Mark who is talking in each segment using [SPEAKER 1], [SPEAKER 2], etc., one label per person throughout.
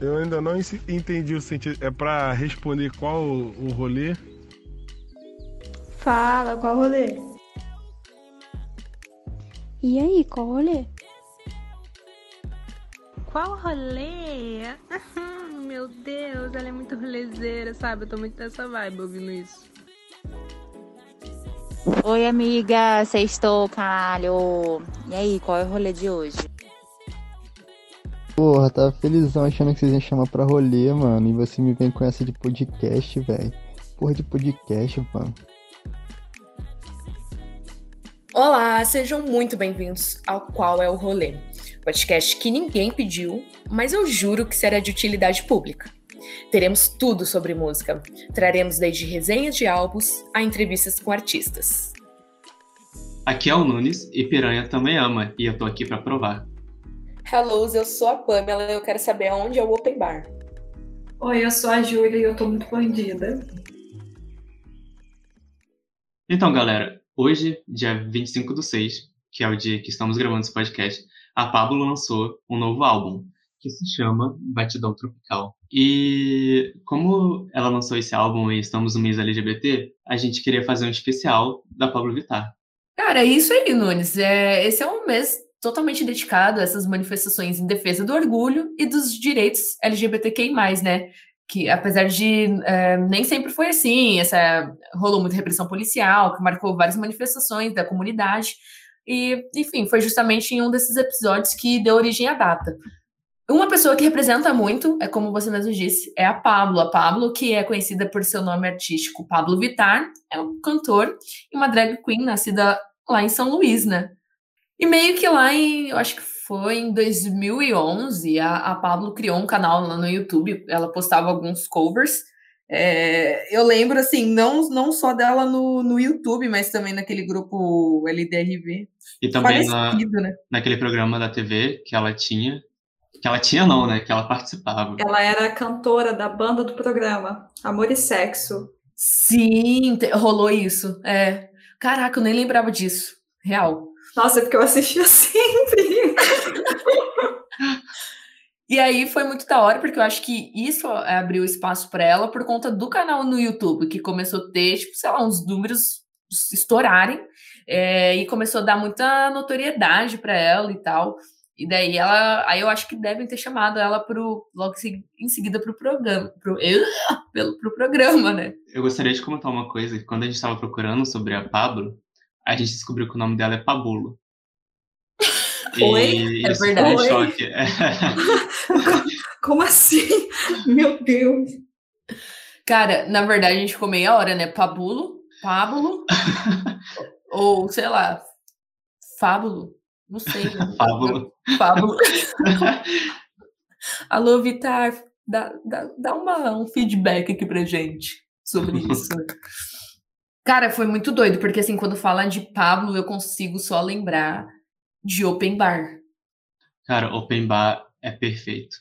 [SPEAKER 1] Eu ainda não entendi o sentido. É pra responder qual o rolê?
[SPEAKER 2] Fala, qual rolê?
[SPEAKER 3] E aí, qual rolê?
[SPEAKER 4] Qual rolê? Meu Deus, ela é muito rolezeira, sabe? Eu tô muito nessa vibe ouvindo isso.
[SPEAKER 5] Oi, amiga, sextou, caralho. E aí, qual é o rolê de hoje?
[SPEAKER 6] Porra, tava felizão achando que vocês iam chamar pra rolê, mano. E você me vem com essa de podcast, velho. Porra de podcast, mano.
[SPEAKER 7] Olá, sejam muito bem-vindos ao Qual é o Rolê, podcast que ninguém pediu, mas eu juro que será de utilidade pública. Teremos tudo sobre música. Traremos desde resenhas de álbuns a entrevistas com artistas.
[SPEAKER 8] Aqui é o Nunes e Piranha também ama, e eu tô aqui para provar.
[SPEAKER 7] Hello, eu sou a Pamela e eu quero saber onde é o Open Bar.
[SPEAKER 2] Oi, eu sou a Júlia e eu tô muito bandida.
[SPEAKER 8] Então, galera, Hoje, dia 25 do 6, que é o dia que estamos gravando esse podcast, a Pablo lançou um novo álbum, que se chama Batidão Tropical. E como ela lançou esse álbum e estamos no mês LGBT, a gente queria fazer um especial da Pablo Vittar.
[SPEAKER 7] Cara, é isso aí, Nunes. É, esse é um mês totalmente dedicado a essas manifestações em defesa do orgulho e dos direitos LGBTQI+, né? que apesar de é, nem sempre foi assim, essa rolou muita repressão policial, que marcou várias manifestações da comunidade, e enfim, foi justamente em um desses episódios que deu origem à data. Uma pessoa que representa muito, é como você mesmo disse, é a Pablo. A Pablo, que é conhecida por seu nome artístico Pablo Vittar, é um cantor e uma drag queen nascida lá em São Luís, né? E meio que lá em, eu acho que foi em 2011, a, a Pablo criou um canal lá no YouTube, ela postava alguns covers. É, eu lembro, assim, não, não só dela no, no YouTube, mas também naquele grupo LDRV.
[SPEAKER 8] E também na, né? naquele programa da TV que ela tinha. Que ela tinha, não, né? Que ela participava.
[SPEAKER 2] Ela era cantora da banda do programa, Amor e Sexo.
[SPEAKER 7] Sim, rolou isso. É. Caraca, eu nem lembrava disso. Real.
[SPEAKER 2] Nossa, é porque eu assistia sempre.
[SPEAKER 7] E aí foi muito da hora, porque eu acho que isso abriu espaço para ela por conta do canal no YouTube, que começou a ter, tipo, sei lá, uns números estourarem, é, e começou a dar muita notoriedade para ela e tal. E daí ela, aí eu acho que devem ter chamado ela pro, logo em seguida pro programa, pro, pelo, pro programa, né?
[SPEAKER 8] Eu gostaria de comentar uma coisa, que quando a gente estava procurando sobre a Pablo, a gente descobriu que o nome dela é Pabulo.
[SPEAKER 7] Oi? É verdade.
[SPEAKER 8] Foi um choque.
[SPEAKER 2] Como assim? Meu Deus.
[SPEAKER 7] Cara, na verdade a gente ficou meia hora, né? Pabulo, Pábulo, ou sei lá, Fábulo, não sei. Né?
[SPEAKER 8] Fábulo.
[SPEAKER 7] Fábulo. Alô, Vitar, dá, dá, dá uma, um feedback aqui pra gente sobre isso. Cara, foi muito doido, porque assim, quando fala de Pablo, eu consigo só lembrar de Open Bar.
[SPEAKER 8] Cara, Open Bar é perfeito.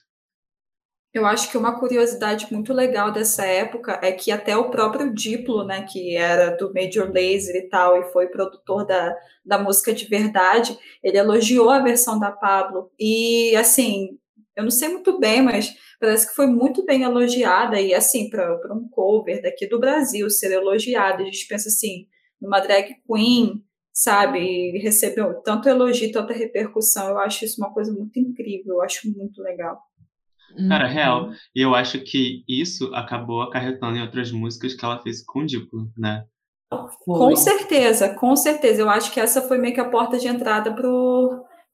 [SPEAKER 2] Eu acho que uma curiosidade muito legal dessa época é que até o próprio Diplo, né, que era do Major Lazer e tal, e foi produtor da, da música de verdade, ele elogiou a versão da Pablo. E, assim, eu não sei muito bem, mas parece que foi muito bem elogiada. E, assim, para um cover daqui do Brasil ser elogiado, a gente pensa assim, numa drag queen sabe? E recebeu tanto elogio, tanta repercussão. Eu acho isso uma coisa muito incrível, eu acho muito legal.
[SPEAKER 8] Cara, uhum. real. E eu acho que isso acabou acarretando em outras músicas que ela fez com o Diplo, né?
[SPEAKER 2] Foi. Com certeza, com certeza. Eu acho que essa foi meio que a porta de entrada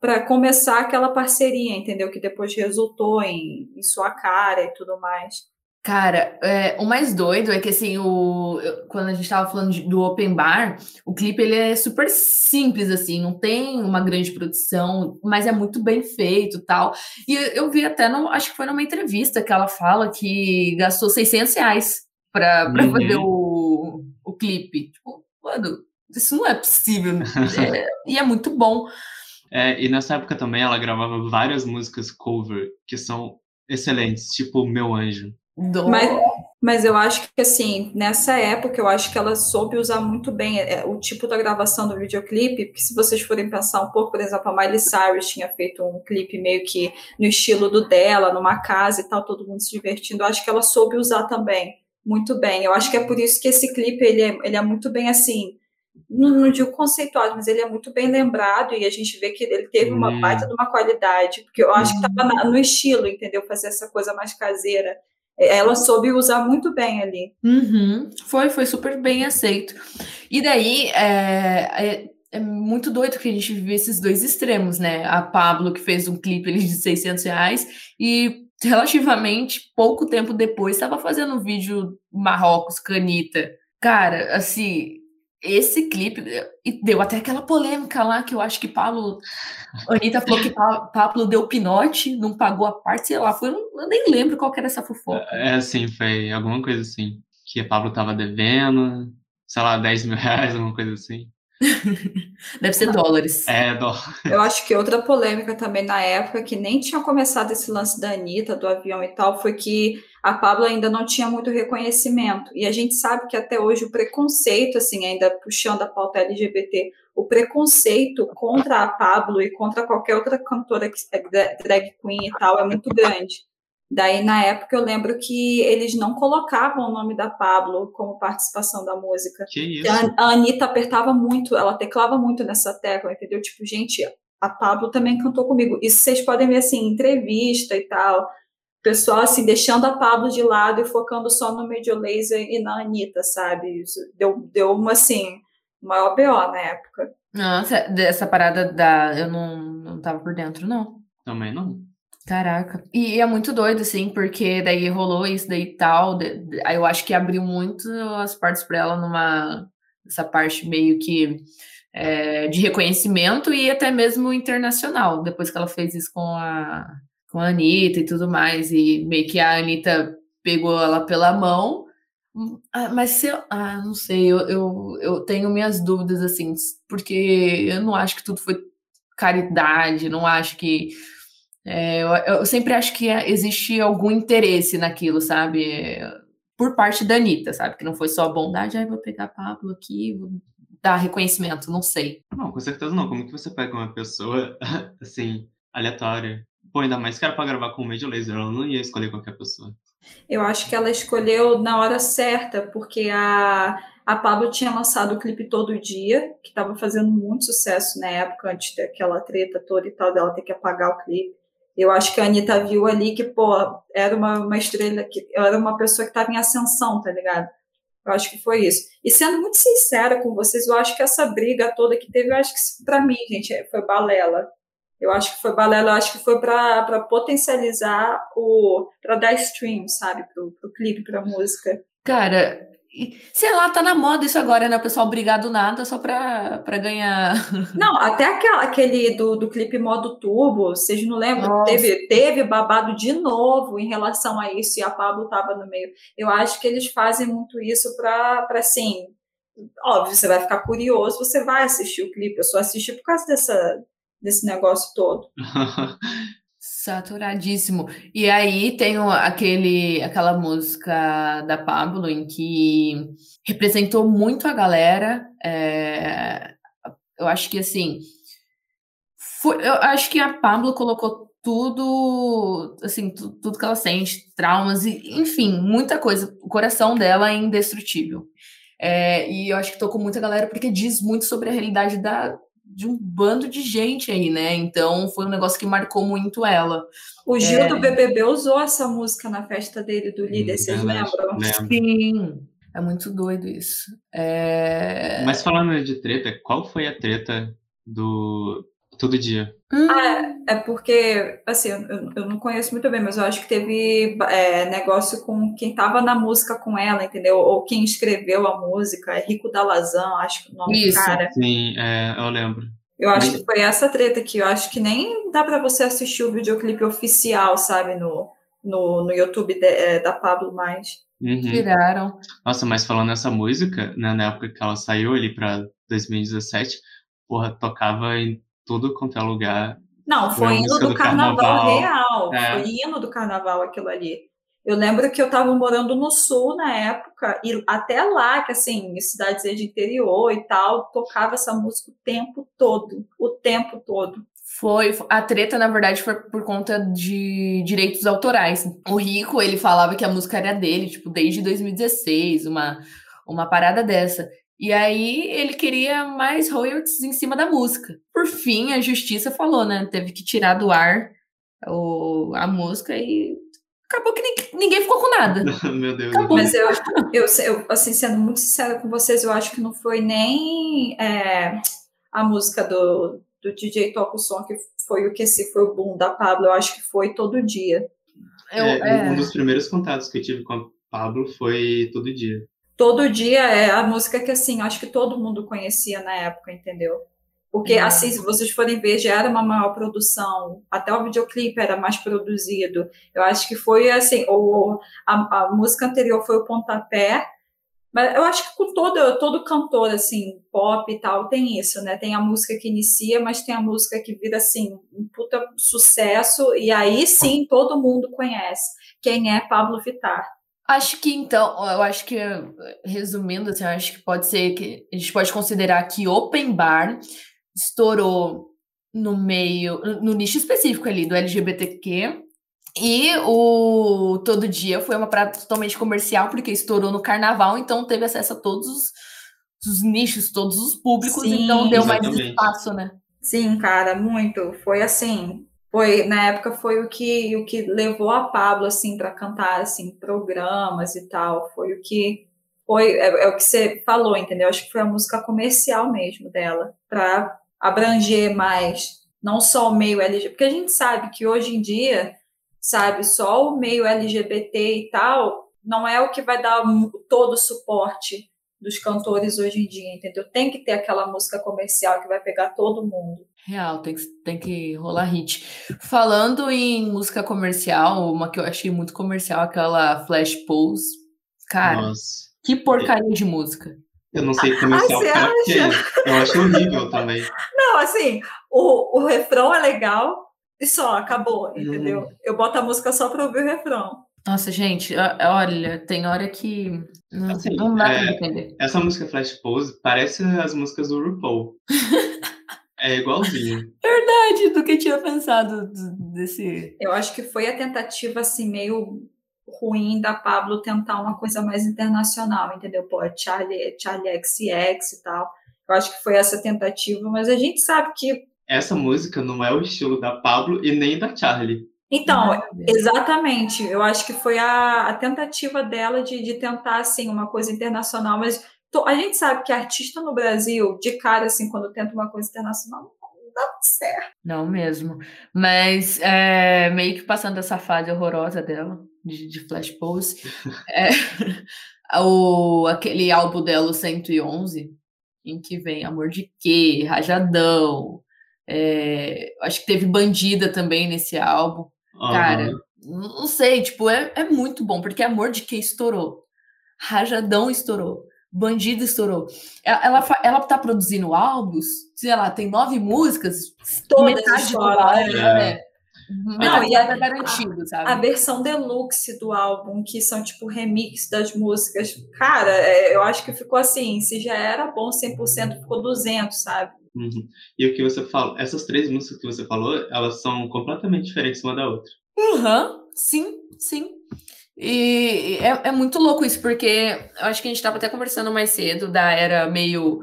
[SPEAKER 2] para começar aquela parceria, entendeu? Que depois resultou em, em sua cara e tudo mais.
[SPEAKER 7] Cara, é, o mais doido é que assim, o, quando a gente tava falando de, do open bar, o clipe ele é super simples, assim, não tem uma grande produção, mas é muito bem feito tal. E eu, eu vi até, no, acho que foi numa entrevista que ela fala que gastou 600 reais pra, pra uhum. fazer o, o clipe. Tipo, mano, isso não é possível. Né? é, e é muito bom.
[SPEAKER 8] É, e nessa época também ela gravava várias músicas cover que são excelentes, tipo Meu Anjo.
[SPEAKER 2] Mas, Mas eu acho que, assim, nessa época, eu acho que ela soube usar muito bem é, o tipo da gravação do videoclipe, porque se vocês forem pensar um pouco, por exemplo, a Miley Cyrus tinha feito um clipe meio que no estilo do dela, numa casa e tal, todo mundo se divertindo. Eu acho que ela soube usar também muito bem. Eu acho que é por isso que esse clipe, ele é, ele é muito bem, assim, não, não digo conceituado, mas ele é muito bem lembrado e a gente vê que ele teve uma
[SPEAKER 8] Hum.
[SPEAKER 2] baita de uma qualidade, porque eu acho que estava no estilo, entendeu? Fazer essa coisa mais caseira. Ela soube usar muito bem ali.
[SPEAKER 7] Uhum. Foi, foi super bem aceito. E daí, é, é, é muito doido que a gente vive esses dois extremos, né? A Pablo, que fez um clipe ali de 600 reais, e relativamente pouco tempo depois estava fazendo um vídeo Marrocos, Canita. Cara, assim, esse clipe e deu até aquela polêmica lá que eu acho que Pablo. Anitta falou que Pa- Pablo deu pinote, não pagou a parte, sei lá, foi, eu nem lembro qual que era essa fofoca.
[SPEAKER 8] É assim, foi alguma coisa assim. Que a Pablo tava devendo, sei lá, 10 mil reais, alguma coisa assim.
[SPEAKER 7] Deve ser dólares.
[SPEAKER 8] É, dó.
[SPEAKER 2] Eu acho que outra polêmica também na época, que nem tinha começado esse lance da Anitta, do avião e tal, foi que a Pablo ainda não tinha muito reconhecimento. E a gente sabe que até hoje o preconceito, assim, ainda puxando a pauta LGBT, o preconceito contra a Pablo e contra qualquer outra cantora que é dra- drag queen e tal é muito grande. Daí, na época, eu lembro que eles não colocavam o nome da Pablo como participação da música.
[SPEAKER 8] Que
[SPEAKER 2] Que
[SPEAKER 8] isso?
[SPEAKER 2] A, a Anitta apertava muito, ela teclava muito nessa tecla, entendeu? Tipo, gente, a Pablo também cantou comigo. Isso vocês podem ver, assim, em entrevista e tal. Pessoal, assim, deixando a Pablo de lado e focando só no Major Lazer e na Anitta, sabe? Isso deu, deu uma, assim, maior BO na época.
[SPEAKER 7] Nossa, dessa parada da. Eu não, não tava por dentro, não.
[SPEAKER 8] Também não.
[SPEAKER 7] Caraca. E é muito doido, assim, porque daí rolou isso daí e tal. de- de- Aí eu acho que abriu muito as partes pra ela numa. Essa parte meio que. é, de reconhecimento e até mesmo internacional, depois que ela fez isso com a, com a Anitta e tudo mais, e meio que a Anitta pegou ela pela mão, ah, mas se eu, ah, não sei, eu, eu, eu tenho minhas dúvidas, assim, porque eu não acho que tudo foi caridade, não acho que é, eu, eu sempre acho que existe algum interesse naquilo, sabe? Por parte da Anitta, sabe? Que não foi só bondade, aí vou pegar Pablo aqui, vou dar reconhecimento, não sei.
[SPEAKER 8] Não, com certeza não. Como que você pega uma pessoa, assim, aleatória? Pô, ainda mais que era pra gravar com o Major Lazer, ela não ia escolher qualquer pessoa.
[SPEAKER 2] Eu acho que ela escolheu na hora certa, porque a, a Pablo tinha lançado o clipe Todo Dia, que estava fazendo muito sucesso na época, antes daquela treta toda e tal, dela ter que apagar o clipe. Eu acho que a Anitta viu ali que, pô, era uma, uma estrela, que era uma pessoa que estava em ascensão, tá ligado? Eu acho que foi isso. E sendo muito sincera com vocês, eu acho que essa briga toda que teve, eu acho que pra mim, gente, é- foi balela. Eu acho que foi balela, eu acho que foi para potencializar o. para dar stream, sabe? Pro, pro clipe, pra música.
[SPEAKER 7] Cara, sei lá, tá na moda isso agora, né? O pessoal brigar do nada só pra, pra ganhar.
[SPEAKER 2] Não, até aquela, aquele do, do clipe modo turbo, vocês não lembram?
[SPEAKER 7] Nossa.
[SPEAKER 2] Teve, teve babado de novo em relação a isso e a Pablo tava no meio. Eu acho que eles fazem muito isso pra, pra assim. Óbvio, você vai ficar curioso, você vai assistir o clipe. Eu só assisti por causa dessa, desse negócio todo.
[SPEAKER 7] Saturadíssimo. E aí tem aquele, aquela música da Pablo em que representou muito a galera. é, eu acho que assim, foi- eu acho que a Pablo colocou tudo, assim, tu- tudo que ela sente, traumas e, enfim, muita coisa. O coração dela é indestrutível. É, e eu acho que tocou muita galera porque diz muito sobre a realidade da, de um bando de gente aí, né? Então foi um negócio que marcou muito ela.
[SPEAKER 2] O Gil
[SPEAKER 7] É.
[SPEAKER 2] do BBB usou essa música na festa dele do líder, vocês
[SPEAKER 8] Verdade,
[SPEAKER 2] lembram?
[SPEAKER 8] lembro.
[SPEAKER 7] Sim. É muito doido isso. É...
[SPEAKER 8] Mas falando de treta, qual foi a treta do Todo Dia?
[SPEAKER 7] Hum,
[SPEAKER 2] Ah, é porque, assim, eu, eu não conheço muito bem, mas eu acho que teve é, negócio com quem tava na música com ela, entendeu? Ou quem escreveu a música, é Rico Dalazan, acho que o nome do
[SPEAKER 7] Isso.
[SPEAKER 2] cara.
[SPEAKER 8] Sim, é, eu lembro.
[SPEAKER 2] Eu acho que foi essa treta que eu acho que nem dá pra você assistir o videoclipe oficial, sabe, no, no, no YouTube de- é, da Pablo mais.
[SPEAKER 8] Uhum.
[SPEAKER 7] Tiraram.
[SPEAKER 8] Nossa, mas falando nessa música, né, na época que ela saiu ali pra 2017, porra, tocava em tudo quanto é lugar.
[SPEAKER 2] Não,
[SPEAKER 8] Foi
[SPEAKER 2] hino do
[SPEAKER 8] do
[SPEAKER 2] carnaval,
[SPEAKER 8] carnaval.
[SPEAKER 2] real.
[SPEAKER 8] É.
[SPEAKER 2] Foi hino do carnaval aquilo ali. Eu lembro que eu estava morando no sul na época, e até lá, que assim, em cidades de interior e tal, tocava essa música o tempo todo, o tempo todo.
[SPEAKER 7] Foi, a treta, na verdade, foi por conta de direitos autorais. O Rico, ele falava que a música era dele, tipo, desde 2016, uma, uma parada dessa. E aí ele queria mais royalties em cima da música. Por fim, a justiça falou, né? Teve que tirar do ar o, a música e acabou que ninguém, ninguém ficou com nada.
[SPEAKER 8] Meu Deus.
[SPEAKER 7] Acabou.
[SPEAKER 2] Mas eu, eu, eu, assim, sendo muito sincera com vocês, eu acho que não foi nem é, a música do, do DJ Toca o Som que foi o que se foi o boom da Pablo, eu acho que foi todo dia.
[SPEAKER 7] Eu,
[SPEAKER 8] É,
[SPEAKER 7] é,
[SPEAKER 8] Um dos primeiros contatos que eu tive com a Pablo foi todo dia.
[SPEAKER 2] Todo dia é a música que, assim, acho que todo mundo conhecia na época, entendeu? Porque,
[SPEAKER 7] Uhum.
[SPEAKER 2] assim, se vocês forem ver, já era uma maior produção, até o videoclipe era mais produzido. Eu acho que foi, assim, o, a, a música anterior foi o pontapé, mas eu acho que com todo, todo cantor, assim, pop e tal, tem isso, né? Tem a música que inicia, mas tem a música que vira, assim, um puta sucesso, e aí sim todo mundo conhece quem é Pablo Vittar.
[SPEAKER 7] Acho que então, eu acho que, resumindo, assim, eu acho que pode ser que a gente pode considerar que Open Bar estourou no meio, no nicho específico ali do LGBTQ, e o Todo Dia foi uma parada totalmente comercial, porque estourou no carnaval, então teve acesso a todos os, os nichos, todos os públicos,
[SPEAKER 2] Sim,
[SPEAKER 7] então deu mais
[SPEAKER 8] exatamente.
[SPEAKER 7] espaço, né?
[SPEAKER 2] Sim, cara, muito. Foi assim, foi na época foi o que o que levou a Pablo assim para cantar assim programas e tal. Foi o que foi é, é o que você falou, entendeu? Acho que foi a música comercial mesmo dela para abranger mais não só o meio LGBT, porque a gente sabe que hoje em dia, sabe, só o meio LGBT e tal não é o que vai dar todo o suporte dos cantores hoje em dia, entendeu? Tem que ter aquela música comercial que vai pegar todo mundo.
[SPEAKER 7] Real, tem que, tem que rolar hit. Falando em música comercial, uma que eu achei muito comercial, aquela Flash Pose. Cara,
[SPEAKER 8] Nossa.
[SPEAKER 7] que porcaria de música.
[SPEAKER 8] Eu não sei comercial
[SPEAKER 2] você
[SPEAKER 8] pra quê. Eu acho horrível também.
[SPEAKER 2] Não, assim, o, o refrão é legal e só, acabou, entendeu?
[SPEAKER 8] Uhum.
[SPEAKER 2] Eu boto a música só pra ouvir o refrão.
[SPEAKER 7] Nossa, gente, olha, tem hora que não,
[SPEAKER 8] Assim,
[SPEAKER 7] não dá pra
[SPEAKER 8] é-
[SPEAKER 7] entender.
[SPEAKER 8] Essa música Flash Pose parece as músicas do RuPaul. É igualzinho.
[SPEAKER 7] Verdade, do que eu tinha pensado desse.
[SPEAKER 2] Eu acho que foi a tentativa, assim, meio ruim da Pablo tentar uma coisa mais internacional, entendeu? Pô, é Charlie, é Charlie XX e tal. Eu acho que foi essa tentativa, mas a gente sabe que.
[SPEAKER 8] Essa música não é o estilo da Pablo e nem da Charlie.
[SPEAKER 2] Então. Exatamente, eu acho que foi a, a tentativa dela de, de tentar, assim, uma coisa internacional, mas a gente sabe que artista no Brasil, de cara, assim, quando tenta uma coisa internacional, não dá certo.
[SPEAKER 7] Não mesmo. Mas é, meio que passando essa fase horrorosa dela, de, de Flash Pose, é, o, aquele álbum dela, o 111, em que vem Amor de Quê, Rajadão, é, acho que teve Bandida também nesse álbum. Cara,
[SPEAKER 8] Aham.
[SPEAKER 7] não sei, tipo, é, é muito bom, porque Amor de Quê estourou, Rajadão estourou, Bandido estourou. Ela, ela, ela tá produzindo álbuns, sei lá, tem nove músicas,
[SPEAKER 2] Todas
[SPEAKER 7] metade do álbum
[SPEAKER 8] é.
[SPEAKER 7] é,
[SPEAKER 2] Não,
[SPEAKER 7] metade
[SPEAKER 2] e a-
[SPEAKER 7] é garantido, sabe?
[SPEAKER 2] A versão deluxe do álbum, que são, tipo, remix das músicas, cara, é, eu acho que ficou assim, se já era bom 100%, ficou 200, sabe?
[SPEAKER 8] Uhum. E o que você falou, essas três músicas que você falou, elas são completamente diferentes uma da outra.
[SPEAKER 7] Aham, sim, sim. E é, é muito louco isso, porque eu acho que a gente estava até conversando mais cedo da era meio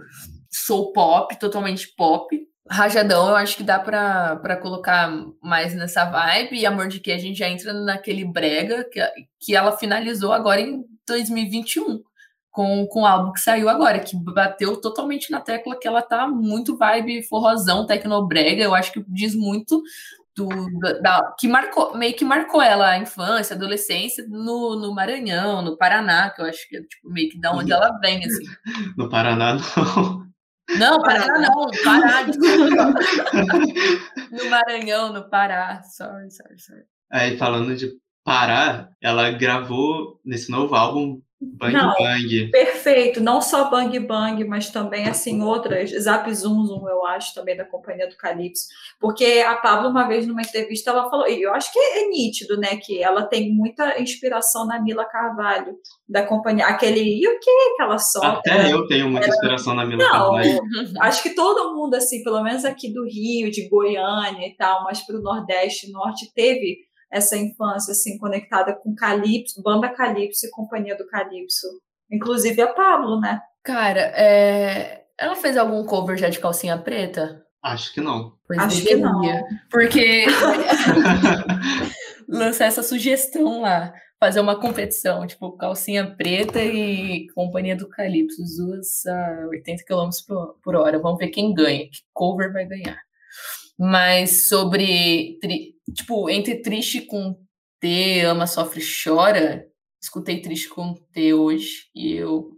[SPEAKER 7] soul pop, totalmente pop. Rajadão, eu acho que dá pra colocar mais nessa vibe. E Amor de Que a gente já entra naquele brega que, que ela finalizou agora em 2021, com, com o álbum que saiu agora, que bateu totalmente na tecla que ela tá muito vibe forrozão, tecnobrega. Eu acho que diz muito do, da, que marcou, meio que marcou ela a infância, a adolescência no, no Maranhão, no Paraná, que eu acho que é tipo, meio que da onde ela vem, assim.
[SPEAKER 8] No Paraná, não.
[SPEAKER 7] Não, Paraná não, Pará, desculpa. No Maranhão, no Pará. Sorry, sorry, sorry.
[SPEAKER 8] Aí, falando de Pará, ela gravou nesse novo álbum Bang
[SPEAKER 2] Não.
[SPEAKER 8] Bang.
[SPEAKER 2] Perfeito, não só Bang Bang, mas também assim outras, Zap Zoom Zoom, eu acho, também da Companhia do Calypso, porque a Pablo uma vez numa entrevista ela falou, e eu acho que é nítido, né, que ela tem muita inspiração na Mila Carvalho, da companhia, aquele, e o que que ela solta?
[SPEAKER 8] Até eu tenho muita inspiração na Mila
[SPEAKER 2] Não,
[SPEAKER 8] Carvalho.
[SPEAKER 2] acho que todo mundo, assim, pelo menos aqui do Rio, de Goiânia e tal, mas para o Nordeste e Norte, teve essa infância, assim, conectada com Calypso, Banda Calypso e Companhia do Calypso. Inclusive a Pablo, né?
[SPEAKER 7] Cara, é, ela fez algum cover já de calcinha preta?
[SPEAKER 8] Acho que não.
[SPEAKER 7] Pois
[SPEAKER 2] Acho que não.
[SPEAKER 7] Porque lançar essa sugestão lá, fazer uma competição, tipo, calcinha preta e companhia do Calypso, as duas a 80 km por, por hora. Vamos ver quem ganha, que cover vai ganhar. Mas sobre, tri- tipo, entre triste com T, ama, sofre, chora, escutei triste com T hoje e eu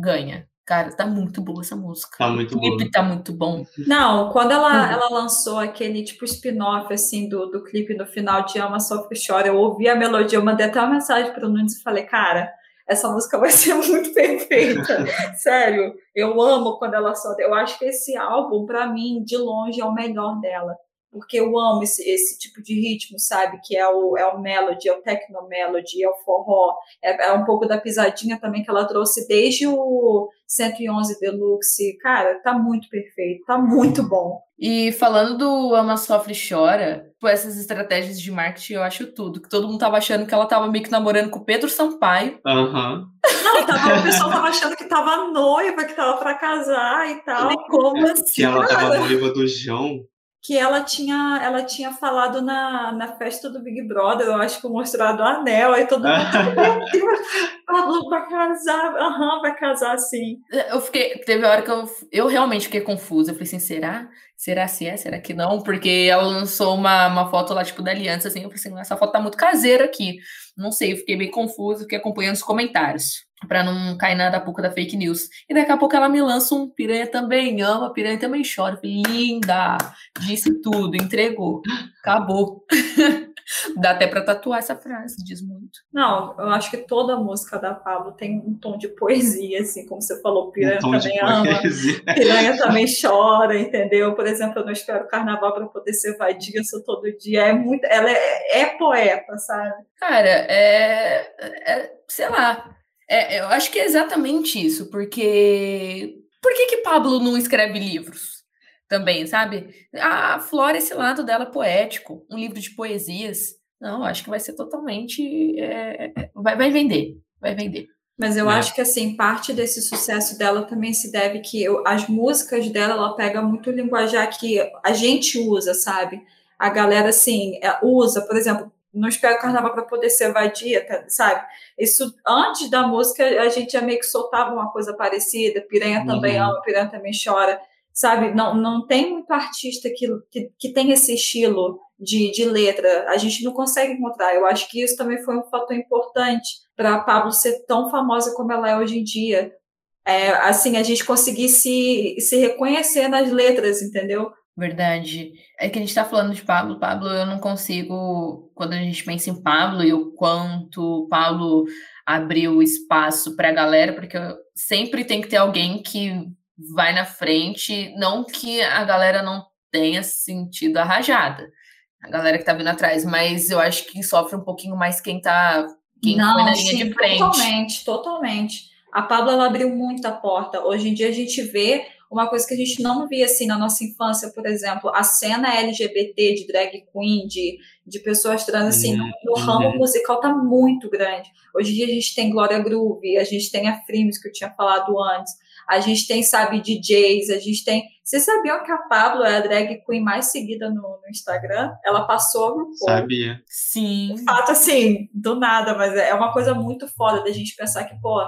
[SPEAKER 7] ganha. Cara, tá muito boa essa música.
[SPEAKER 8] Tá muito
[SPEAKER 7] o clipe tá muito bom.
[SPEAKER 2] Não, quando ela,
[SPEAKER 7] Uhum.
[SPEAKER 2] ela lançou aquele tipo spin-off assim do, do clipe no final de Ama Sofre e Chora, eu ouvi a melodia, eu mandei até uma mensagem pro Nunes e falei, cara, essa música vai ser muito perfeita. Sério, eu amo quando ela solta. Eu acho que esse álbum, pra mim, de longe, é o melhor dela. Porque eu amo esse, esse tipo de ritmo, sabe? Que é o, é o melody, é o techno melody, é o forró. É, é um pouco da pisadinha também que ela trouxe desde o 111 Deluxe. Cara, tá muito perfeito, tá muito bom.
[SPEAKER 7] E falando do Ama Sofre e Chora, tipo, essas estratégias de marketing eu acho tudo. Que todo mundo tava achando que ela tava meio que namorando com o Pedro Sampaio.
[SPEAKER 8] Aham.
[SPEAKER 2] Não, tava, o pessoal tava achando que tava noiva, que tava pra casar e tal.
[SPEAKER 7] Falei, como assim?
[SPEAKER 8] Que ela tava
[SPEAKER 2] Cara.
[SPEAKER 8] noiva do João.
[SPEAKER 2] Que ela tinha, ela tinha falado na, na festa do Big Brother, eu acho que mostrado o anel, aí todo mundo, meu Deus, Pablo vai casar, aham, vai casar sim.
[SPEAKER 7] Eu fiquei. Teve a hora que eu, eu realmente fiquei confusa. Eu falei assim: será? Será se é? Será que não? Porque ela lançou uma, uma foto lá, tipo, da aliança, assim. Eu falei assim: essa foto tá muito caseira aqui. Não sei, eu fiquei bem confusa, fiquei acompanhando os comentários. Pra não cair nada a pouco da fake news. E daqui a pouco ela me lança um piranha também ama, piranha também chora. Linda! Disse tudo, entregou. Acabou. Dá até pra tatuar essa frase, diz muito.
[SPEAKER 2] Não, eu acho que toda música da Pablo tem um tom de poesia, assim, como você falou, Piranha
[SPEAKER 8] Um
[SPEAKER 2] também ama. Piranha também chora, entendeu? Por exemplo, eu não espero o carnaval para poder ser vadia, sou todo dia. É muito, ela é, é poeta, sabe?
[SPEAKER 7] Cara, é, é- sei lá. É, eu acho que é exatamente isso, porque por que que Pablo não escreve livros também, sabe? Ah, aflora esse lado dela poético, um livro de poesias. Não, acho que vai ser totalmente, é, é, vai, vai vender, vai vender.
[SPEAKER 2] Mas eu
[SPEAKER 8] É.
[SPEAKER 2] acho que assim, parte desse sucesso dela também se deve que eu- as músicas dela, ela pega muito o linguajar que a gente usa, sabe? A galera assim, é, usa, por exemplo, não espero o carnaval para poder ser vadia, tá- sabe? Isso antes da música a gente já meio que soltava uma coisa parecida, Piranha também
[SPEAKER 8] Uhum.
[SPEAKER 2] ama, Piranha também chora, sabe? Não, não tem muito artista que, que, que tem esse estilo de, de letra, a gente não consegue encontrar. Eu acho que isso também foi um fator importante para a Pablo ser tão famosa como ela é hoje em dia. É, assim, a gente conseguir se, se reconhecer nas letras, entendeu?
[SPEAKER 7] Verdade. É que a gente tá falando de Pablo. Pablo, eu não consigo. Quando a gente pensa em Pablo e o quanto Pablo abriu espaço pra galera, porque sempre tem que ter alguém que vai na frente. Não que a galera não tenha sentido a rajada, a galera que tá vindo atrás, mas eu acho que sofre um pouquinho mais quem tá. Quem foi na linha
[SPEAKER 2] sim,
[SPEAKER 7] de frente.
[SPEAKER 2] Totalmente, totalmente. A Pablo ela abriu muita porta. Hoje em dia a gente vê uma coisa que a gente não via assim na nossa infância, por exemplo, a cena LGBT de drag queen, de, de pessoas trans, assim, no, no ramo
[SPEAKER 8] Uhum.
[SPEAKER 2] musical tá muito grande. Hoje em dia a gente tem Glória Groove, a gente tem a Frimes, que eu tinha falado antes, a gente tem, sabe, DJs, a gente tem. Vocês sabiam que a Pablo é a drag queen mais seguida no, no Instagram? Ela passou a RuPaul
[SPEAKER 8] Sabia.
[SPEAKER 7] Sim.
[SPEAKER 2] fato, assim, do nada, mas é uma coisa muito foda da gente pensar que, pô,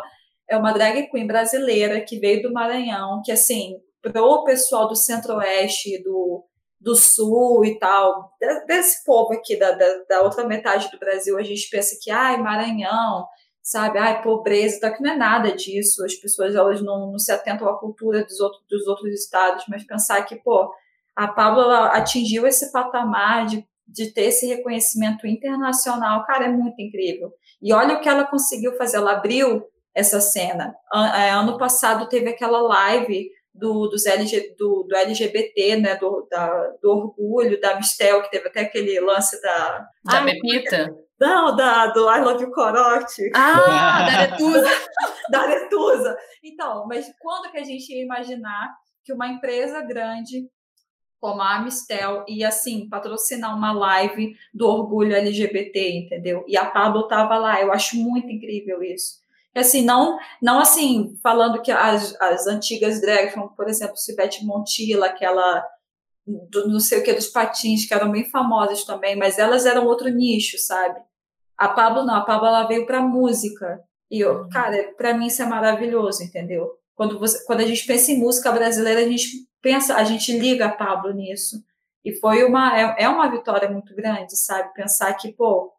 [SPEAKER 2] é uma drag queen brasileira que veio do Maranhão, que, assim, pro pessoal do Centro-Oeste, do, do Sul e tal, de- desse povo aqui da, da, da outra metade do Brasil, a gente pensa que, ai, Maranhão, sabe, ai, pobreza, tá, que não é nada disso, as pessoas, elas não, não se atentam à cultura dos outros, dos outros estados, mas pensar que, pô, a Pablo atingiu esse patamar de de ter esse reconhecimento internacional, cara, é muito incrível. E olha o que ela conseguiu fazer. Ela abriu essa cena. Ano passado teve aquela live do, dos LG, do, do LGBT, né, do, da, do orgulho, da Mistel, que teve até aquele lance da...
[SPEAKER 7] Da Ai, Pepita?
[SPEAKER 2] Não, da, do I Love You Corote.
[SPEAKER 7] Ah, da Aretusa.
[SPEAKER 2] da Aretusa. Então, mas quando que a gente ia imaginar que uma empresa grande como a Amistel ia, assim, patrocinar uma live do orgulho LGBT, entendeu? E a Pablo tava lá. Eu acho muito incrível isso assim, não, não assim, falando que as, as antigas drag, como, por exemplo, Sivete Montilla, aquela do, não sei o que dos patins, que eram bem famosas também, mas elas eram outro nicho, sabe? A Pablo não, a Pablo ela veio para música. E eu, uhum. cara, para mim isso é maravilhoso, entendeu? Quando você, quando a gente pensa em música brasileira, a gente pensa, a gente liga a Pablo nisso. E foi uma é, é uma vitória muito grande, sabe? Pensar que, pô,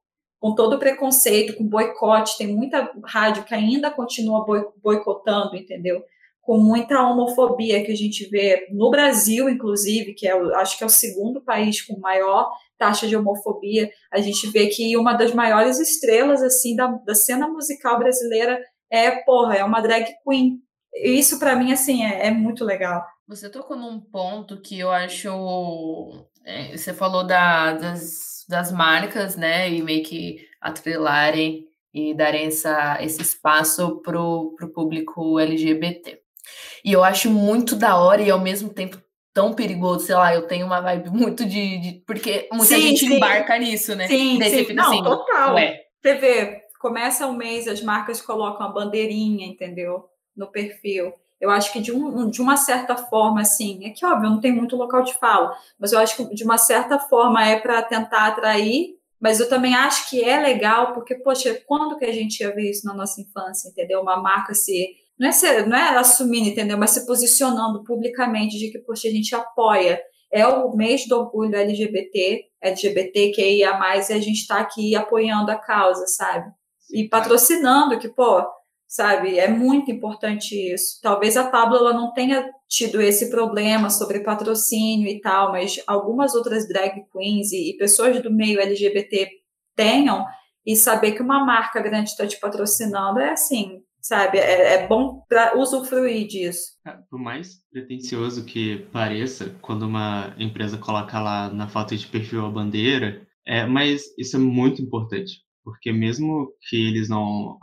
[SPEAKER 2] com todo o preconceito, com boicote, tem muita rádio que ainda continua boicotando, entendeu? Com muita homofobia que a gente vê no Brasil, inclusive, que é, acho que é o segundo país com maior taxa de homofobia, a gente vê que uma das maiores estrelas, assim, da, da cena musical brasileira é, porra, é uma drag queen. Isso, para mim, assim, é, é muito legal.
[SPEAKER 7] Você tocou num ponto que eu acho. É, você falou da, das das marcas, né, e meio que atrelarem e darem essa, esse espaço para o público LGBT. E eu acho muito da hora e ao mesmo tempo tão perigoso, sei lá, eu tenho uma vibe muito de. de porque muita sim, gente sim. embarca nisso, né?
[SPEAKER 2] Sim, sim. Não, assim, total. Ué. Você vê, começa o mês, as marcas colocam a bandeirinha, entendeu? No perfil. Eu acho que de, um, de uma certa forma, assim, é que óbvio, não tem muito local de fala, mas eu acho que de uma certa forma é para tentar atrair, mas eu também acho que é legal, porque, poxa, quando que a gente ia ver isso na nossa infância, entendeu? Uma marca se. Não é, ser, não é assumindo, entendeu? Mas se posicionando publicamente de que, poxa, a gente apoia. É o mês do orgulho LGBT, LGBTQIA, e a gente está aqui apoiando a causa, sabe? E patrocinando, que, pô, sabe? É muito importante isso. Talvez a Pablo ela não tenha tido esse problema sobre patrocínio e tal, mas algumas outras drag queens e, e pessoas do meio LGBT tenham, e saber que uma marca grande está te patrocinando é assim, sabe? É, é bom para usufruir disso.
[SPEAKER 8] É, por mais pretencioso que pareça, quando uma empresa coloca lá na foto de perfil a bandeira, é, mas isso é muito importante, porque mesmo que eles não,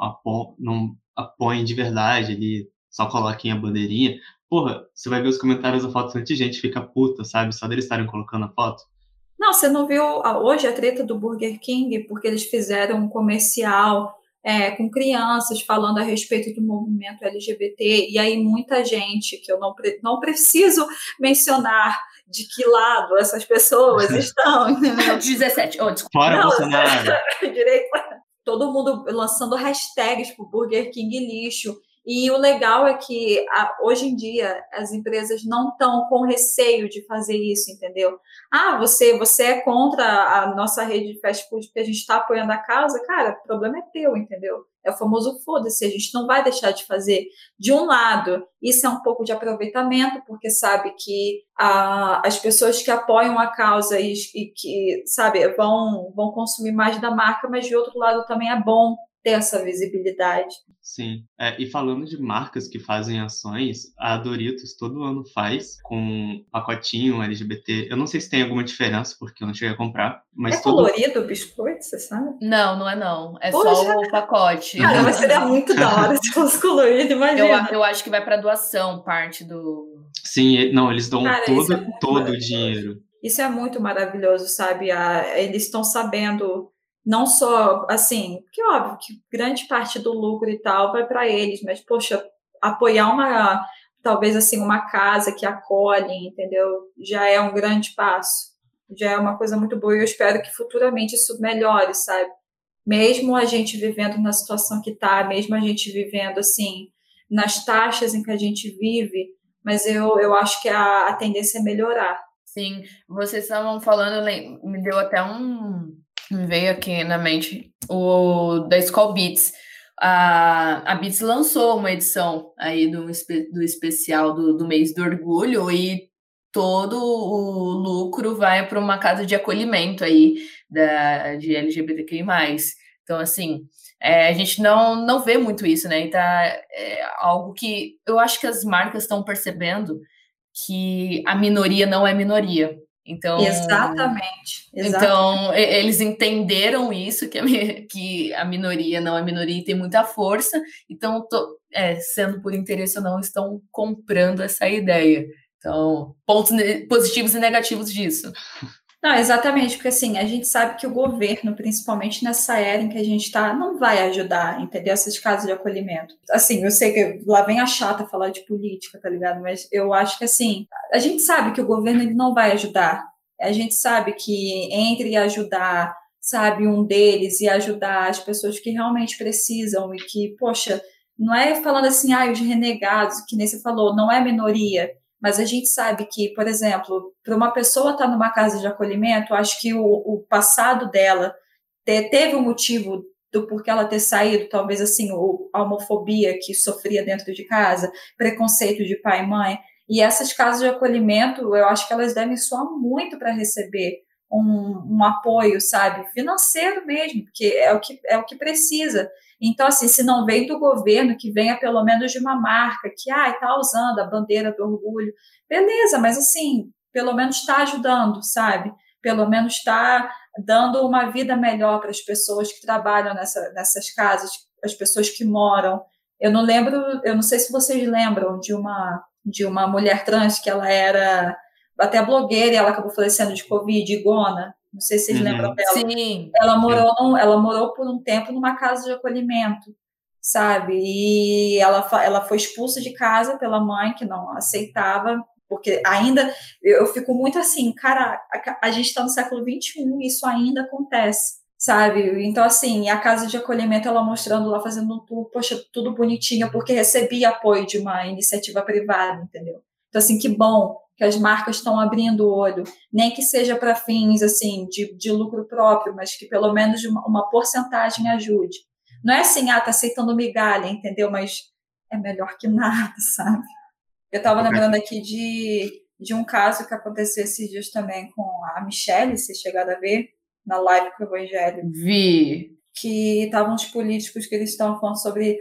[SPEAKER 8] não apoiem de verdade ali, só coloquem a bandeirinha, porra, você vai ver os comentários da foto, tanta gente fica puta, sabe? Só deles estarem colocando a foto.
[SPEAKER 2] Não, você não viu hoje a treta do Burger King, porque eles fizeram um comercial é, com crianças falando a respeito do movimento LGBT, e aí muita gente, que eu não, não preciso mencionar de que lado essas pessoas estão, entendeu?
[SPEAKER 7] 17, oh,
[SPEAKER 8] desculpa. Fora não, Bolsonaro.
[SPEAKER 2] direito todo mundo lançando hashtags tipo Burger King lixo. E o legal é que hoje em dia as empresas não estão com receio de fazer isso, entendeu? Ah, você você é contra a nossa rede de fast food porque a gente está apoiando a causa, cara, o problema é teu, entendeu? É o famoso foda-se, a gente não vai deixar de fazer. De um lado, isso é um pouco de aproveitamento, porque sabe que as pessoas que apoiam a causa e, e que, sabe, vão, vão consumir mais da marca, mas de outro lado também é bom ter essa visibilidade.
[SPEAKER 8] Sim. É, e falando de marcas que fazem ações, a Doritos todo ano faz com pacotinho LGBT. Eu não sei se tem alguma diferença, porque eu não cheguei a comprar. Mas
[SPEAKER 2] é
[SPEAKER 8] todo...
[SPEAKER 2] colorido o biscoito, você sabe?
[SPEAKER 7] Não, não é não. É Poxa. só o pacote.
[SPEAKER 2] Cara, mas seria muito da hora se fosse colorido, imagina.
[SPEAKER 7] Eu, eu acho que vai para doação, parte do.
[SPEAKER 8] Sim, não, eles dão Cara, todo, é todo o dinheiro.
[SPEAKER 2] Isso é muito maravilhoso, sabe? eles estão sabendo não só assim, que óbvio que grande parte do lucro e tal vai para eles, mas poxa, apoiar uma talvez assim uma casa que acolhe, entendeu? Já é um grande passo. Já é uma coisa muito boa e eu espero que futuramente isso melhore, sabe? Mesmo a gente vivendo na situação que está, mesmo a gente vivendo assim nas taxas em que a gente vive, mas eu, eu acho que a, a tendência é melhorar.
[SPEAKER 7] Sim, vocês estavam falando, me deu até um, me veio aqui na mente o da Skull Beats. A, a Beats lançou uma edição aí do, do especial do, do mês do orgulho e todo o lucro vai para uma casa de acolhimento aí da, de LGBTQI+. Então, assim, é, a gente não, não vê muito isso, né? Então, é algo que eu acho que as marcas estão percebendo que a minoria não é minoria. Então,
[SPEAKER 2] exatamente, exatamente.
[SPEAKER 7] Então, eles entenderam isso, que a, que a minoria não é minoria e tem muita força. Então, tô, é, sendo por interesse ou não, estão comprando essa ideia. Então, pontos positivos e negativos disso.
[SPEAKER 2] Não, exatamente, porque assim, a gente sabe que o governo, principalmente nessa era em que a gente está, não vai ajudar, entendeu? Esses casos de acolhimento. Assim, eu sei que lá vem a chata falar de política, tá ligado? Mas eu acho que assim, a gente sabe que o governo ele não vai ajudar. A gente sabe que entre ajudar, sabe, um deles e ajudar as pessoas que realmente precisam e que, poxa, não é falando assim, ah, os renegados, que nem você falou, não é minoria mas a gente sabe que, por exemplo, para uma pessoa estar tá numa casa de acolhimento, acho que o, o passado dela te, teve um motivo do porquê ela ter saído, talvez assim, o, a homofobia que sofria dentro de casa, preconceito de pai e mãe. E essas casas de acolhimento, eu acho que elas devem soar muito para receber um, um, apoio, sabe, financeiro mesmo, porque é o que, é o que precisa. Então, assim, se não vem do governo, que venha pelo menos de uma marca que, ah, está usando a bandeira do orgulho, beleza, mas assim, pelo menos está ajudando, sabe? Pelo menos está dando uma vida melhor para as pessoas que trabalham nessa, nessas casas, as pessoas que moram. Eu não lembro, eu não sei se vocês lembram de uma de uma mulher trans que ela era até blogueira e ela acabou falecendo de Covid, Igona. Não sei se vocês uhum. lembram dela.
[SPEAKER 7] Sim.
[SPEAKER 2] Ela morou, ela morou por um tempo numa casa de acolhimento, sabe? E ela, ela foi expulsa de casa pela mãe, que não aceitava, porque ainda eu fico muito assim, cara, a, a gente está no século XXI e isso ainda acontece sabe? Então, assim, a casa de acolhimento, ela mostrando lá, fazendo um tour, poxa, tudo bonitinho, porque recebia apoio de uma iniciativa privada, entendeu? Então, assim, que bom que as marcas estão abrindo o olho, nem que seja para fins assim de, de lucro próprio, mas que pelo menos uma, uma porcentagem ajude. Não é assim, ah, tá aceitando migalha, entendeu? Mas é melhor que nada, sabe? Eu estava lembrando aqui de, de um caso que aconteceu esses dias também com a Michelle, se chegaram a ver, na live com o Evangelho.
[SPEAKER 7] Vi.
[SPEAKER 2] Que estavam os políticos que eles estavam falando sobre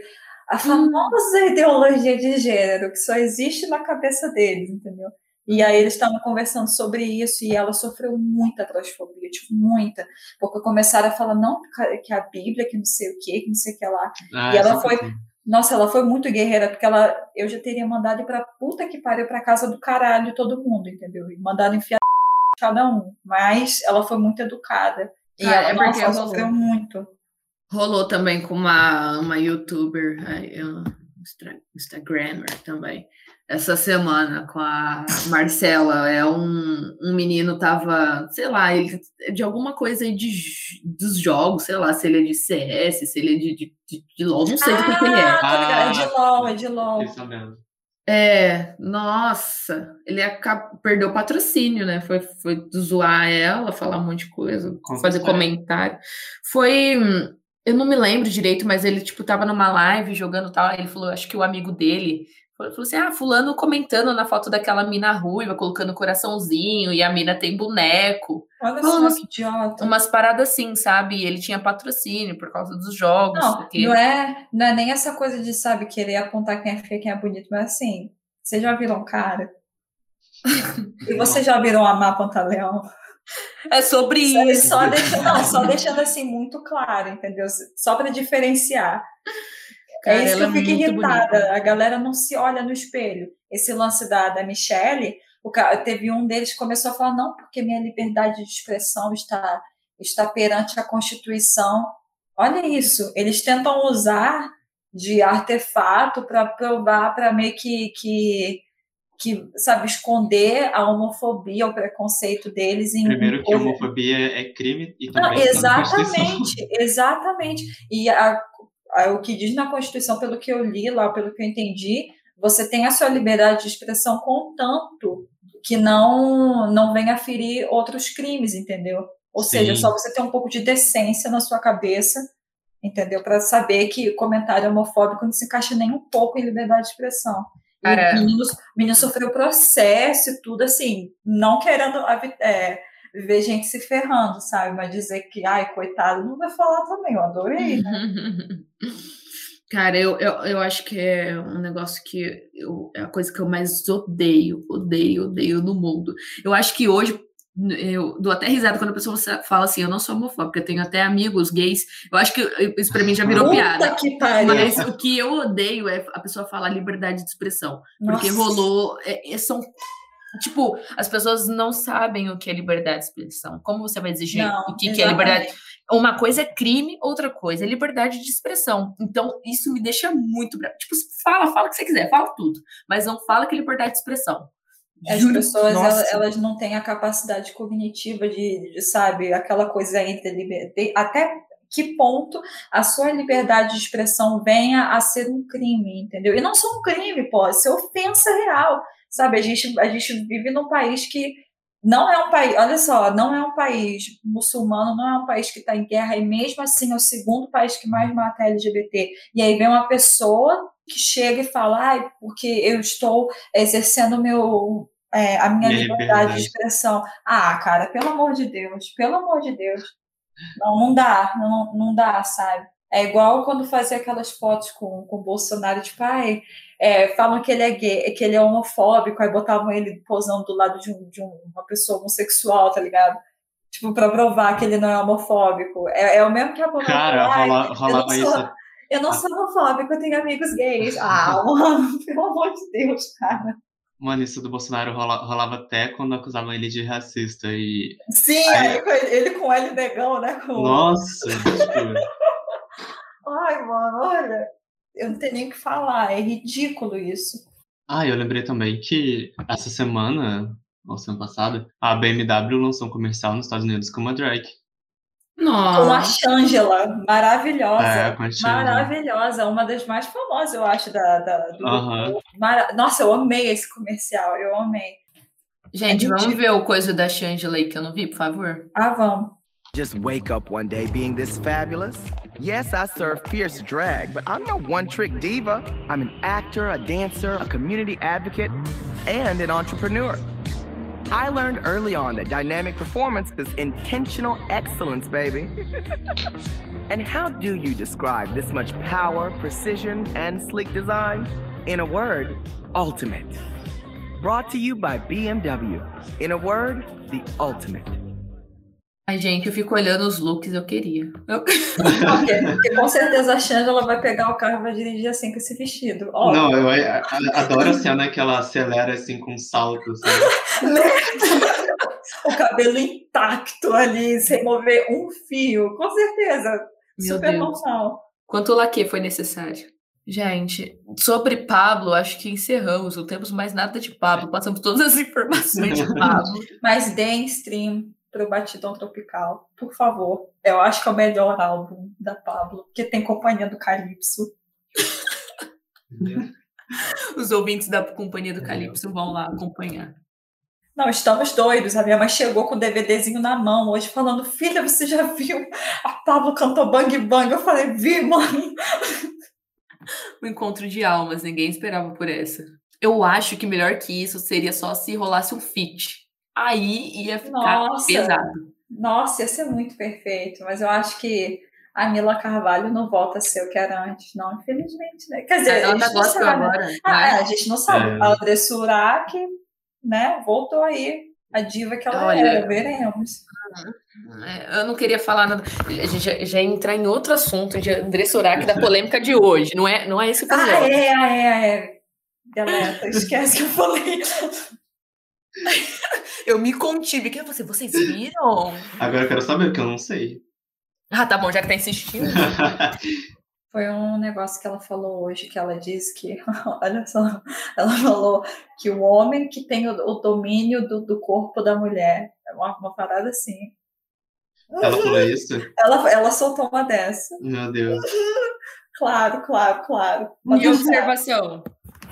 [SPEAKER 2] a famosa ideologia de gênero, que só existe na cabeça deles, entendeu? E aí eles estavam conversando sobre isso e ela sofreu muita transfobia, tipo, muita. Porque começaram a falar, não, que a Bíblia, que não sei o quê, que não sei o que lá. Ah, e ela foi, assim. nossa, ela foi muito guerreira, porque ela, eu já teria mandado ir pra puta que pariu pra casa do caralho todo mundo, entendeu? E mandado enfiar cada um. Mas ela foi muito educada. E ah, ela, é nossa, ela sofreu muito.
[SPEAKER 7] Rolou também com uma, uma youtuber, Instagramer também essa semana com a Marcela. É um, um menino tava, sei lá, ele de alguma coisa aí de, dos jogos, sei lá, se ele é de CS, se ele é de, de, de, de LOL, não sei ah, do que, que ele é.
[SPEAKER 2] Ah, é de LOL, é de LOL.
[SPEAKER 7] É, nossa, ele acabou, perdeu o patrocínio, né? Foi, foi zoar ela, falar um monte de coisa, fazer comentário. Foi. Eu não me lembro direito, mas ele, tipo, tava numa live jogando tal. Ele falou, acho que o amigo dele Falou assim: ah, fulano comentando na foto daquela mina ruiva, colocando coraçãozinho, e a mina tem boneco.
[SPEAKER 2] Olha só, umas, idiota.
[SPEAKER 7] Umas paradas assim, sabe? Ele tinha patrocínio por causa dos jogos.
[SPEAKER 2] Não, porque... não, é, não é nem essa coisa de, sabe, querer apontar quem é feio, quem é bonito, mas assim, você já virou um cara? e você já virou amar pantaleão?
[SPEAKER 7] É sobre
[SPEAKER 2] isso. Só deixando, não, só deixando assim muito claro, entendeu? Só para diferenciar. Cara, é isso que eu é fico irritada. Bonita. A galera não se olha no espelho. Esse lance da, da Michelle, o cara, teve um deles que começou a falar, não, porque minha liberdade de expressão está, está perante a Constituição. Olha isso, eles tentam usar de artefato para provar, para meio que, que, que, sabe, esconder a homofobia, o preconceito deles. Em
[SPEAKER 8] Primeiro que a homofobia é crime e também
[SPEAKER 2] Não, exatamente, exatamente. E a o que diz na Constituição, pelo que eu li lá, pelo que eu entendi, você tem a sua liberdade de expressão contanto que não não venha ferir outros crimes, entendeu? Ou Sim. seja, só você ter um pouco de decência na sua cabeça, entendeu? Para saber que comentário homofóbico não se encaixa nem um pouco em liberdade de expressão. E o menino, menino sofreu processo e tudo assim, não querendo é, ver gente se ferrando, sabe? Mas dizer que, ai, coitado, não vai falar também, eu adorei, né?
[SPEAKER 7] Cara, eu, eu, eu acho que é um negócio que eu, é a coisa que eu mais odeio, odeio, odeio no mundo. Eu acho que hoje eu dou até risada quando a pessoa fala assim, eu não sou homofóbica, eu tenho até amigos gays. Eu acho que isso pra mim já virou
[SPEAKER 2] Puta
[SPEAKER 7] piada.
[SPEAKER 2] que pariu.
[SPEAKER 7] Mas o que eu odeio é a pessoa falar liberdade de expressão. Porque
[SPEAKER 2] Nossa.
[SPEAKER 7] rolou. é- é- são. Tipo, as pessoas não sabem o que é liberdade de expressão. Como você vai exigir
[SPEAKER 2] Não,
[SPEAKER 7] o que, que é liberdade? Uma coisa é crime, outra coisa é liberdade de expressão. Então, isso me deixa muito bravo. Tipo, fala, fala o que você quiser, fala tudo. Mas não fala que é liberdade de expressão.
[SPEAKER 2] As
[SPEAKER 7] Juro,
[SPEAKER 2] pessoas, elas, elas não têm a capacidade cognitiva de, de, sabe, aquela coisa entre. Até que ponto a sua liberdade de expressão venha a ser um crime, entendeu? E não só um crime, pode ser ofensa real, sabe? A gente, a gente vive num país que não é um país, olha só, não é um país muçulmano, não é um país que está em guerra, e mesmo assim é o segundo país que mais mata LGBT. E aí vem uma pessoa que chega e fala, ai, porque eu estou exercendo meu, é, a minha, liberdade. de expressão. Ah, cara, pelo amor de Deus, pelo amor de Deus. Não, não dá, não, não dá, sabe? É igual quando fazia aquelas fotos com, com o Bolsonaro, tipo, ai, é, falam que ele é gay, que ele é homofóbico, aí botavam ele posando do lado de, um, de um- uma pessoa homossexual, tá ligado? Tipo, pra provar que ele não é homofóbico. É, é o mesmo que a Pamela
[SPEAKER 8] Cara,
[SPEAKER 2] fala, "Ai,
[SPEAKER 8] rola,
[SPEAKER 2] eu não
[SPEAKER 8] rolava
[SPEAKER 2] sou-
[SPEAKER 8] isso.
[SPEAKER 2] eu não sou homofóbico, eu tenho amigos gays. Ah, mano, pelo amor de Deus, cara.
[SPEAKER 8] Mano, isso do Bolsonaro rola- rolava até quando acusavam ele de racista. E.
[SPEAKER 2] Sim,
[SPEAKER 8] Aí-
[SPEAKER 2] aí, ele com L negão, né? Com...
[SPEAKER 8] Nossa, tipo.
[SPEAKER 2] Ai, mano, olha. Eu não tenho nem o que falar, é ridículo isso.
[SPEAKER 8] Ah, eu lembrei também que essa semana, ou semana passada, a BMW lançou um comercial nos Estados Unidos com uma drag.
[SPEAKER 2] Com a
[SPEAKER 7] Nossa.
[SPEAKER 2] Shangela, maravilhosa.
[SPEAKER 8] É, com a Shangela.
[SPEAKER 2] Maravilhosa, uma das mais famosas, eu acho, da, da, do
[SPEAKER 8] Aham.
[SPEAKER 2] Mara- Nossa, eu amei esse comercial, eu amei.
[SPEAKER 7] Gente,
[SPEAKER 2] É
[SPEAKER 7] vamos
[SPEAKER 2] ridículo.
[SPEAKER 7] ver o coisa da Shangela aí que eu não vi, por favor.
[SPEAKER 2] Ah, vamos.
[SPEAKER 9] Just wake up one day being this fabulous? Yes, I serve fierce drag, but I'm no one trick diva. I'm an actor, a dancer, a community advocate, and an entrepreneur. I learned early on that dynamic performance is intentional excellence, baby. and how do you describe this much power, precision, and sleek design? In a word, ultimate. Brought to you by BMW. In a word, the ultimate.
[SPEAKER 7] Ai, gente, eu fico olhando os looks, eu queria. Eu-
[SPEAKER 2] Porque, porque com certeza a Shangela vai pegar o carro e vai dirigir assim com esse vestido. Ó,
[SPEAKER 8] Não, eu a- a- adoro a cena que ela acelera assim com um salto, sabe?
[SPEAKER 2] o cabelo intacto ali, sem mover um fio. Com certeza.
[SPEAKER 7] Meu
[SPEAKER 2] Super
[SPEAKER 7] Deus.
[SPEAKER 2] normal.
[SPEAKER 7] Quanto laque foi necessário? Gente, sobre Pablo, acho que encerramos. Não temos mais nada de Pablo. Passamos todas as informações de Pablo.
[SPEAKER 2] Mas deem stream pro Batidão Tropical, por favor. Eu acho que é o melhor álbum da Pablo, porque tem companhia do Calypso.
[SPEAKER 7] Os ouvintes da Companhia do Calypso vão lá acompanhar.
[SPEAKER 2] Não, estamos doidos. A minha mãe chegou com o DVDzinho na mão hoje, falando: Filha, você já viu? A Pablo cantou Bang Bang. Eu falei: Vi, mãe.
[SPEAKER 7] O encontro de almas, ninguém esperava por essa. Eu acho que melhor que isso seria só se rolasse um feat. Aí ia ficar
[SPEAKER 2] Nossa.
[SPEAKER 7] pesado.
[SPEAKER 2] Nossa, ia ser muito perfeito, mas eu acho que a Mila Carvalho não volta a ser o que era antes, não, infelizmente, né? Quer dizer,
[SPEAKER 7] Ela
[SPEAKER 2] a
[SPEAKER 7] tá
[SPEAKER 2] gente não sabe.
[SPEAKER 7] agora.
[SPEAKER 2] Ah,
[SPEAKER 7] né?
[SPEAKER 2] é, a gente não sabe.
[SPEAKER 8] É.
[SPEAKER 2] A André Surak, né, voltou aí. A diva que ela
[SPEAKER 7] Olha,
[SPEAKER 2] era, veremos.
[SPEAKER 7] É, Eu não queria falar nada. A gente já, já ia entrar em outro assunto de André Surak da polêmica de hoje. Não é, não é esse o
[SPEAKER 2] Ah,
[SPEAKER 7] problema.
[SPEAKER 2] é, ah, é, é. Deleta, esquece que eu falei.
[SPEAKER 7] Eu me contive. Que você, vocês viram?
[SPEAKER 8] Agora eu quero saber, porque eu não sei.
[SPEAKER 7] Ah, tá bom, já que tá insistindo.
[SPEAKER 2] Foi um negócio que ela falou hoje, que ela disse que, olha só, ela falou que o homem que tem o, o domínio do, do corpo da mulher, é uma, uma parada assim.
[SPEAKER 8] Ela falou isso?
[SPEAKER 2] Ela, ela soltou uma dessa.
[SPEAKER 8] Meu Deus.
[SPEAKER 2] Claro, claro, claro.
[SPEAKER 7] E observação.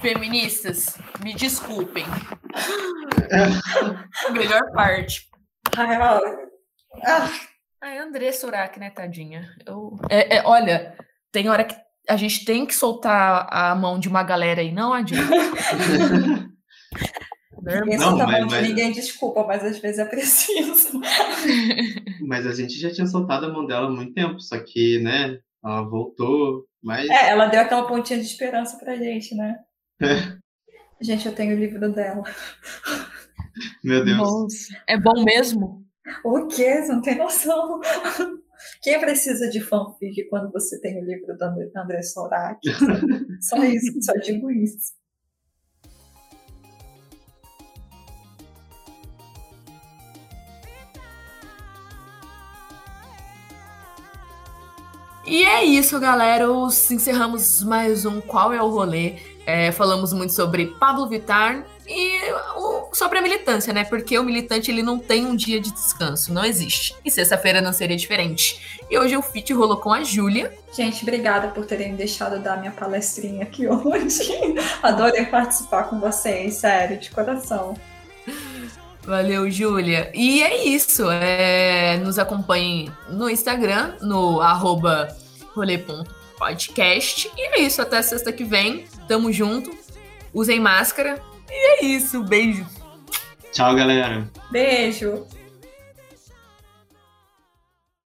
[SPEAKER 7] Feministas, me desculpem. Melhor parte.
[SPEAKER 2] Ai, ah,
[SPEAKER 7] Ai, André Surak, né, tadinha? Eu, é, é, olha, tem hora que a gente tem que soltar a mão de uma galera aí, não adianta.
[SPEAKER 2] Ninguém
[SPEAKER 8] Não,
[SPEAKER 2] solta a
[SPEAKER 8] mas-
[SPEAKER 2] mão de
[SPEAKER 8] mas-
[SPEAKER 2] ninguém, desculpa, mas às vezes é preciso.
[SPEAKER 8] Mas a gente já tinha soltado a mão dela há muito tempo, só que, né, ela voltou, mas
[SPEAKER 2] É, ela deu aquela pontinha de esperança pra gente, né?
[SPEAKER 8] É.
[SPEAKER 2] Gente, eu tenho o livro dela.
[SPEAKER 8] meu Deus.
[SPEAKER 7] Nossa, é bom mesmo?
[SPEAKER 2] O quê? Você não tem noção. Quem precisa de fanfic quando você tem o livro do André, Soraki? Só isso, só digo isso.
[SPEAKER 7] E é isso, galera. Os- Encerramos mais um Qual é o Rolê. É, falamos muito sobre Pablo Vittar e o- sobre a militância, né? Porque o militante ele não tem um dia de descanso, não existe. E sexta-feira não seria diferente. E hoje o feat rolou com a Júlia.
[SPEAKER 2] Gente, obrigada por terem me deixado dar minha palestrinha aqui hoje. Adorei participar com vocês, sério, de coração.
[SPEAKER 7] Valeu, Júlia. E é isso. é, nos acompanhem no Instagram, no arroba rolê.podcast. E é isso. Até sexta que vem. Tamo junto. Usem máscara. E é isso. Beijo.
[SPEAKER 8] Tchau, galera.
[SPEAKER 2] Beijo!